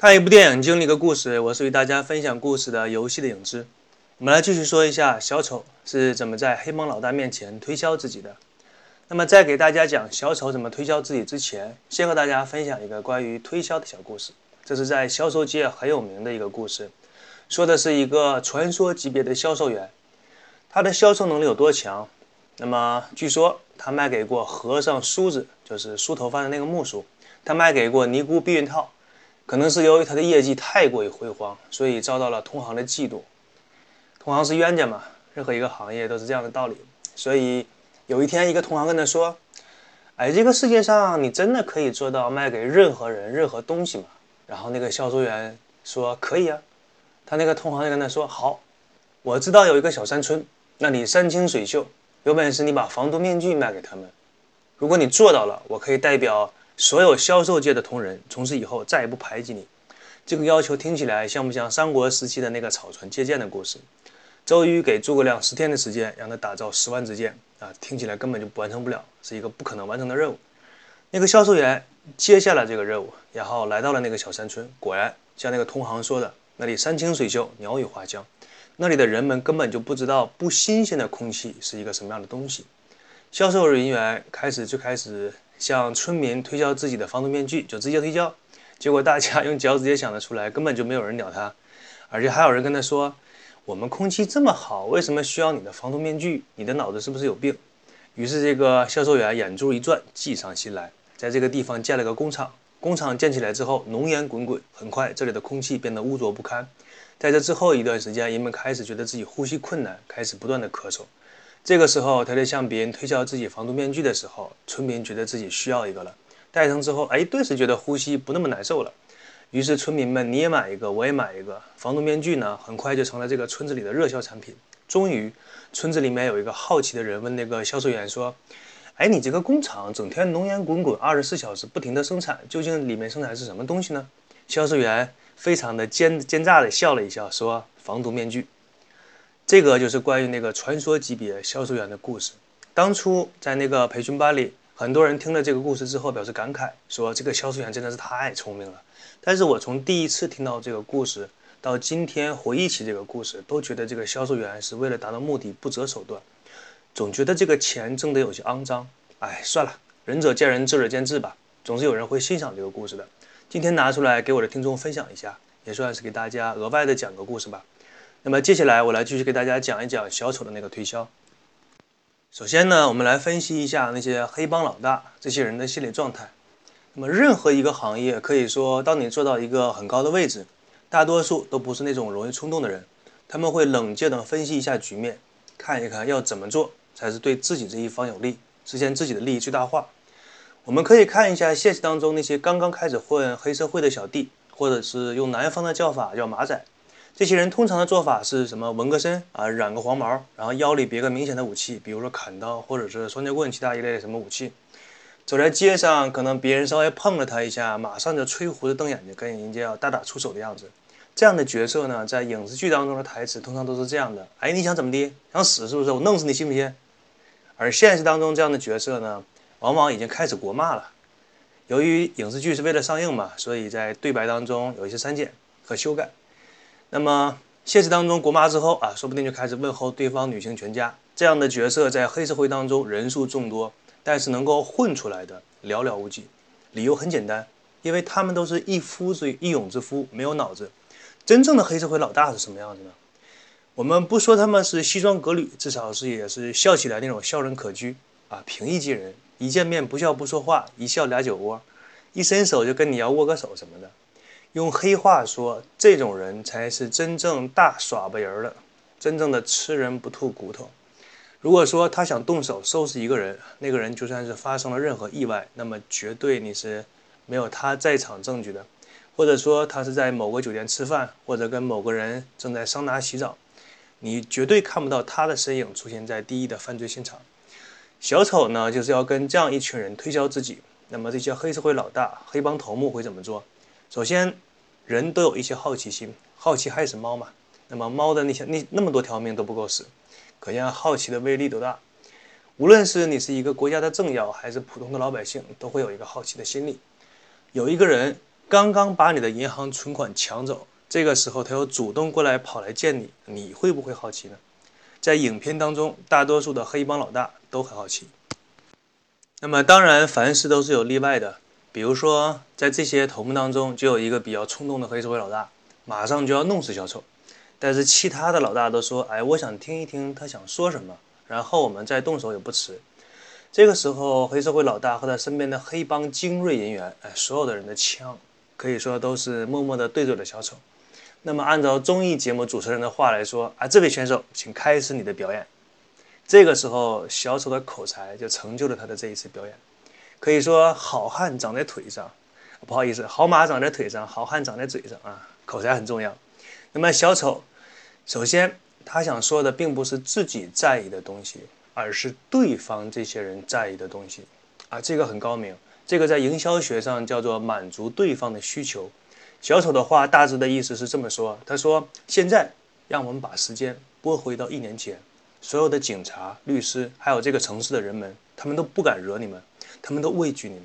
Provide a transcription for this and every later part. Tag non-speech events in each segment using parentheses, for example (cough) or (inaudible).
看一部电影，经历一个故事。我是与大家分享故事的游戏的影子。我们来继续说一下小丑是怎么在黑帮老大面前推销自己的。那么，在给大家讲小丑怎么推销自己之前，先和大家分享一个关于推销的小故事。这是在销售界很有名的一个故事，说的是一个传说级别的销售员，他的销售能力有多强？那么，据说他卖给过和尚梳子，就是梳头发的那个木梳；他卖给过尼姑避孕套。可能是由于他的业绩太过于辉煌，所以遭到了同行的嫉妒。同行是冤家嘛，任何一个行业都是这样的道理。所以有一天，一个同行跟他说：“哎，这个世界上你真的可以做到卖给任何人任何东西吗？”然后那个销售员说：“可以啊。”他那个同行就跟他说：“好，我知道有一个小山村，那里山清水秀，有本事你把防毒面具卖给他们。如果你做到了，我可以代表。”所有销售界的同仁，从此以后再也不排挤你。这个要求听起来像不像三国时期的那个草船借箭的故事？周瑜给诸葛亮十天的时间，让他打造十万支箭啊，听起来根本就完成不了，是一个不可能完成的任务。那个销售员接下了这个任务，然后来到了那个小山村，果然像那个同行说的，那里山清水秀，鸟语花香，那里的人们根本就不知道不新鲜的空气是一个什么样的东西。销售人员开始就开始。向村民推销自己的防毒面具，就直接推销，结果大家 (laughs) 用脚趾也想得出来，根本就没有人鸟他，而且还有人跟他说：“我们空气这么好，为什么需要你的防毒面具？你的脑子是不是有病？”于是这个销售员眼珠一转，计上心来，在这个地方建了个工厂。工厂建起来之后，浓烟滚滚，很快这里的空气变得污浊不堪。在这之后一段时间，人们开始觉得自己呼吸困难，开始不断的咳嗽。这个时候，他在向别人推销自己防毒面具的时候，村民觉得自己需要一个了。戴上之后，哎，顿时觉得呼吸不那么难受了。于是村民们，你也买一个，我也买一个。防毒面具呢，很快就成了这个村子里的热销产品。终于，村子里面有一个好奇的人问那个销售员说：“哎，你这个工厂整天浓烟滚滚，二十四小时不停的生产，究竟里面生产是什么东西呢？”销售员非常的奸奸诈的笑了一笑，说：“防毒面具。”这个就是关于那个传说级别销售员的故事。当初在那个培训班里，很多人听了这个故事之后表示感慨，说这个销售员真的是太聪明了。但是我从第一次听到这个故事到今天回忆起这个故事，都觉得这个销售员是为了达到目的不择手段，总觉得这个钱挣得有些肮脏。哎，算了，仁者见仁，智者见智吧。总是有人会欣赏这个故事的。今天拿出来给我的听众分享一下，也算是给大家额外的讲个故事吧。那么接下来我来继续给大家讲一讲小丑的那个推销。首先呢，我们来分析一下那些黑帮老大这些人的心理状态。那么任何一个行业，可以说，当你做到一个很高的位置，大多数都不是那种容易冲动的人，他们会冷静地分析一下局面，看一看要怎么做才是对自己这一方有利，实现自己的利益最大化。我们可以看一下现实当中那些刚刚开始混黑社会的小弟，或者是用南方的叫法叫马仔。这些人通常的做法是什么？纹个身啊，染个黄毛，然后腰里别个明显的武器，比如说砍刀或者是双截棍，其他一类的什么武器。走在街上，可能别人稍微碰了他一下，马上就吹胡子瞪眼睛，跟人家要大打出手的样子。这样的角色呢，在影视剧当中的台词通常都是这样的：哎，你想怎么的？想死是不是？我弄死你信不信？而现实当中这样的角色呢，往往已经开始国骂了。由于影视剧是为了上映嘛，所以在对白当中有一些删减和修改。那么现实当中，国骂之后啊，说不定就开始问候对方女性全家。这样的角色在黑社会当中人数众多，但是能够混出来的寥寥无几。理由很简单，因为他们都是一夫之一勇之夫，没有脑子。真正的黑社会老大是什么样子呢？我们不说他们是西装革履，至少是也是笑起来那种笑人可掬啊，平易近人。一见面不笑不说话，一笑俩酒窝，一伸手就跟你要握个手什么的。用黑话说，这种人才是真正大耍巴人了，真正的吃人不吐骨头。如果说他想动手收拾一个人，那个人就算是发生了任何意外，那么绝对你是没有他在场证据的。或者说他是在某个酒店吃饭，或者跟某个人正在桑拿洗澡，你绝对看不到他的身影出现在第一的犯罪现场。小丑呢，就是要跟这样一群人推销自己。那么这些黑社会老大、黑帮头目会怎么做？首先，人都有一些好奇心，好奇害死猫嘛。那么猫的那些那那么多条命都不够死，可见好奇的威力多大。无论是你是一个国家的政要，还是普通的老百姓，都会有一个好奇的心理。有一个人刚刚把你的银行存款抢走，这个时候他又主动过来跑来见你，你会不会好奇呢？在影片当中，大多数的黑帮老大都很好奇。那么当然，凡事都是有例外的。比如说，在这些头目当中，就有一个比较冲动的黑社会老大，马上就要弄死小丑。但是其他的老大都说：“哎，我想听一听他想说什么，然后我们再动手也不迟。”这个时候，黑社会老大和他身边的黑帮精锐人员，哎，所有的人的枪可以说都是默默地对准了小丑。那么，按照综艺节目主持人的话来说：“啊，这位选手，请开始你的表演。”这个时候，小丑的口才就成就了他的这一次表演。可以说，好汉长在腿上，不好意思，好马长在腿上，好汉长在嘴上啊，口才很重要。那么小丑，首先他想说的并不是自己在意的东西，而是对方这些人在意的东西啊，这个很高明。这个在营销学上叫做满足对方的需求。小丑的话大致的意思是这么说：他说，现在让我们把时间拨回到一年前。所有的警察、律师，还有这个城市的人们，他们都不敢惹你们，他们都畏惧你们。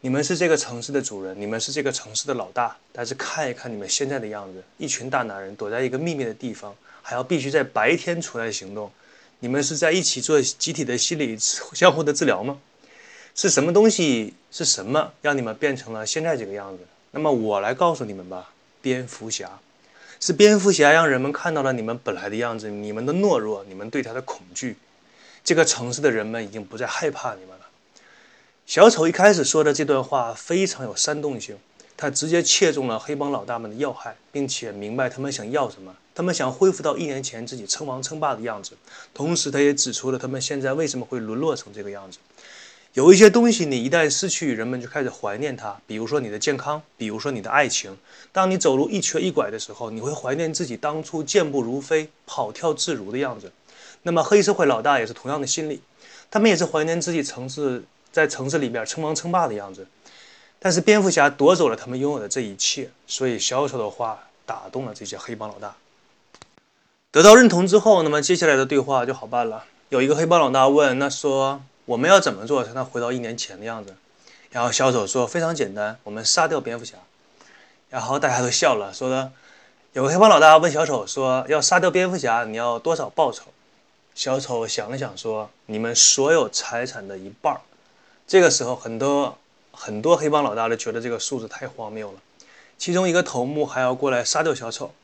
你们是这个城市的主人，你们是这个城市的老大。但是看一看你们现在的样子，一群大男人躲在一个秘密的地方，还要必须在白天出来行动。你们是在一起做集体的心理相互的治疗吗？是什么东西？是什么让你们变成了现在这个样子？那么我来告诉你们吧，蝙蝠侠。是蝙蝠侠让人们看到了你们本来的样子，你们的懦弱，你们对他的恐惧。这个城市的人们已经不再害怕你们了。小丑一开始说的这段话非常有煽动性，他直接切中了黑帮老大们的要害，并且明白他们想要什么。他们想恢复到一年前自己称王称霸的样子，同时他也指出了他们现在为什么会沦落成这个样子。有一些东西，你一旦失去，人们就开始怀念它。比如说你的健康，比如说你的爱情。当你走路一瘸一拐的时候，你会怀念自己当初健步如飞、跑跳自如的样子。那么黑社会老大也是同样的心理，他们也是怀念自己曾是在城市里边称王称霸的样子。但是蝙蝠侠夺走了他们拥有的这一切，所以小丑的话打动了这些黑帮老大。得到认同之后，那么接下来的对话就好办了。有一个黑帮老大问：“那说。”我们要怎么做才能回到一年前的样子？然后小丑说：“非常简单，我们杀掉蝙蝠侠。”然后大家都笑了，说的有个黑帮老大问小丑说：“要杀掉蝙蝠侠，你要多少报酬？”小丑想了想说：“你们所有财产的一半。”这个时候，很多很多黑帮老大都觉得这个数字太荒谬了。其中一个头目还要过来杀掉小丑。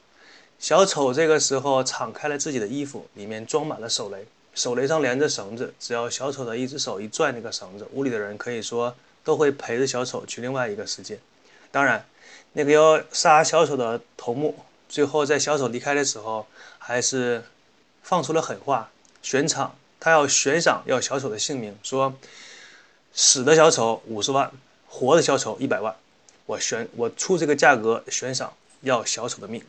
小丑这个时候敞开了自己的衣服，里面装满了手雷。手雷上连着绳子，只要小丑的一只手一拽那个绳子，屋里的人可以说都会陪着小丑去另外一个世界。当然，那个要杀小丑的头目，最后在小丑离开的时候，还是放出了狠话，悬赏，他要悬赏要小丑的性命，说死的小丑五十万，活的小丑一百万，我悬我出这个价格悬赏要小丑的命。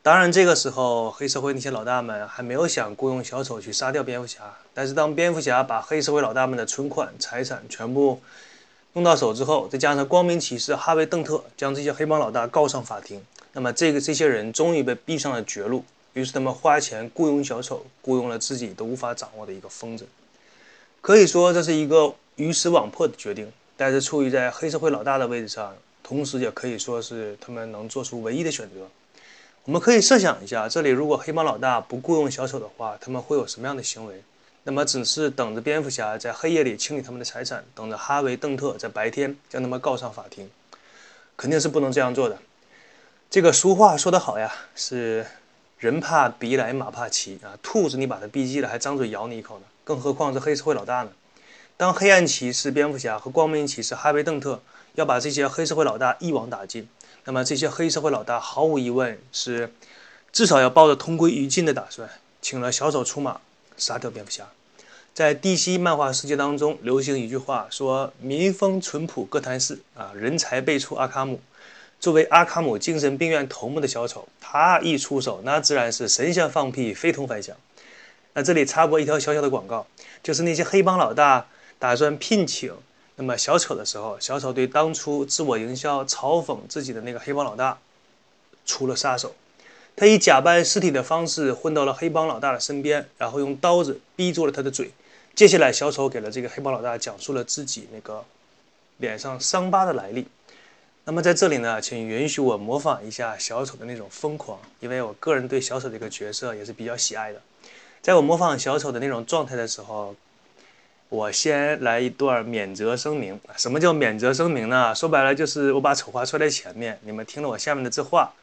当然，这个时候黑社会那些老大们还没有想雇佣小丑去杀掉蝙蝠侠。但是，当蝙蝠侠把黑社会老大们的存款、财产全部弄到手之后，再加上光明骑士哈维·邓特将这些黑帮老大告上法庭，那么这个这些人终于被逼上了绝路。于是，他们花钱雇佣小丑，雇佣了自己都无法掌握的一个疯子。可以说，这是一个鱼死网破的决定。但是，处于在黑社会老大的位置上，同时也可以说是他们能做出唯一的选择。我们可以设想一下，这里如果黑帮老大不雇佣小丑的话，他们会有什么样的行为？那么只是等着蝙蝠侠在黑夜里清理他们的财产，等着哈维·邓特在白天将他们告上法庭，肯定是不能这样做的。这个俗话说得好呀，是人怕鼻来马怕骑啊，兔子你把它逼急了，还张嘴咬你一口呢，更何况是黑社会老大呢？当黑暗骑士蝙蝠侠和光明骑士哈维·邓特要把这些黑社会老大一网打尽。那么这些黑社会老大毫无疑问是至少要抱着同归于尽的打算，请了小丑出马杀掉蝙蝠侠。在 DC 漫画世界当中，流行一句话说：“民风淳朴，哥谭市啊，人才辈出。”阿卡姆作为阿卡姆精神病院头目的小丑，他一出手，那自然是神仙放屁，非同凡响。那这里插播一条小小的广告，就是那些黑帮老大打算聘请。那么小丑的时候，小丑对当初自我营销、嘲讽自己的那个黑帮老大出了杀手。他以假扮尸体的方式混到了黑帮老大的身边，然后用刀子逼住了他的嘴。接下来，小丑给了这个黑帮老大讲述了自己那个脸上伤疤的来历。那么在这里呢，请允许我模仿一下小丑的那种疯狂，因为我个人对小丑这个角色也是比较喜爱的。在我模仿小丑的那种状态的时候，我先来一段免责声明。什么叫免责声明呢？说白了就是我把丑话说在前面，你们听了我下面的这话，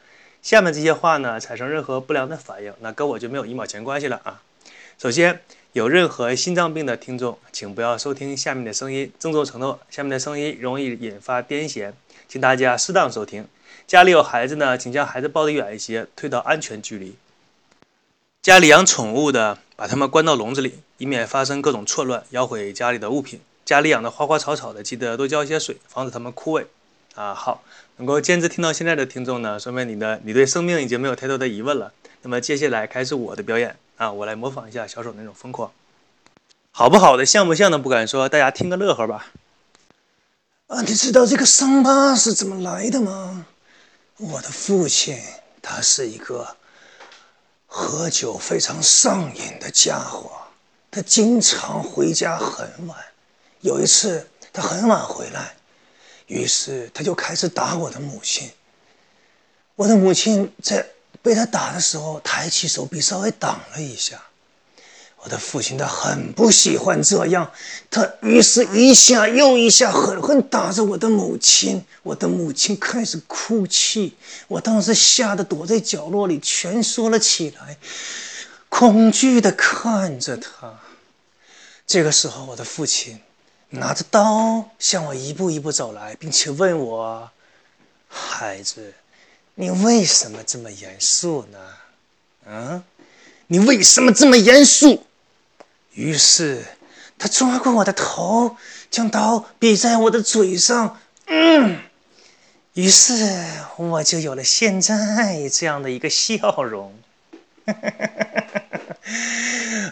下面这些话呢产生任何不良的反应，那跟我就没有一毛钱关系了啊。首先，有任何心脏病的听众，请不要收听下面的声音，郑重承诺，下面的声音容易引发癫痫。请大家适当收听。家里有孩子呢，请将孩子抱得远一些，退到安全距离。家里养宠物的，把它们关到笼子里，以免发生各种错乱，咬毁家里的物品。家里养的花花草草的，记得多浇一些水，防止它们枯萎。啊，好，能够坚持听到现在的听众呢，说明你的你对生命已经没有太多的疑问了。那么接下来开始我的表演啊，我来模仿一下小丑那种疯狂，好不好的，像不像的不敢说，大家听个乐呵吧。啊，你知道这个伤疤是怎么来的吗？我的父亲，他是一个喝酒非常上瘾的家伙，他经常回家很晚。有一次，他很晚回来，于是他就开始打我的母亲。我的母亲在被他打的时候，抬起手臂稍微挡了一下。我的父亲他很不喜欢这样，他于是一下又一下狠狠打着我的母亲。我的母亲开始哭泣，我当时吓得躲在角落里蜷缩了起来，恐惧地看着他。这个时候，我的父亲拿着刀向我一步一步走来，并且问我：“孩子，你为什么这么严肃呢？嗯，你为什么这么严肃？”于是，他抓过我的头，将刀比在我的嘴上。嗯，于是我就有了现在这样的一个笑容。(laughs)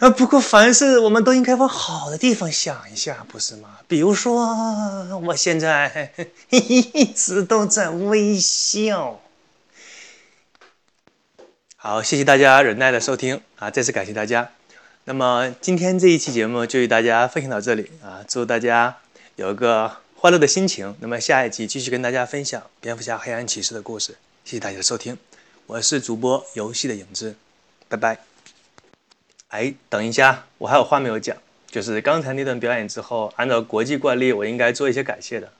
呃，不过凡事我们都应该往好的地方想一下，不是吗？比如说，我现在一直都在微笑。好，谢谢大家忍耐的收听啊！再次感谢大家。那么今天这一期节目就与大家分享到这里啊！祝大家有一个欢乐的心情。那么下一集继续跟大家分享蝙蝠侠黑暗骑士的故事。谢谢大家的收听，我是主播游戏的影子，拜拜。哎，等一下，我还有话没有讲，就是刚才那段表演之后，按照国际惯例，我应该做一些感谢的。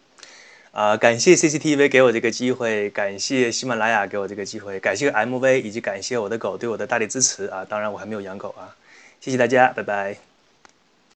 啊，感谢 CCTV 给我这个机会，感谢喜马拉雅给我这个机会，感谢 MV，以及感谢我的狗对我的大力支持啊！当然我还没有养狗啊。谢谢大家，拜拜。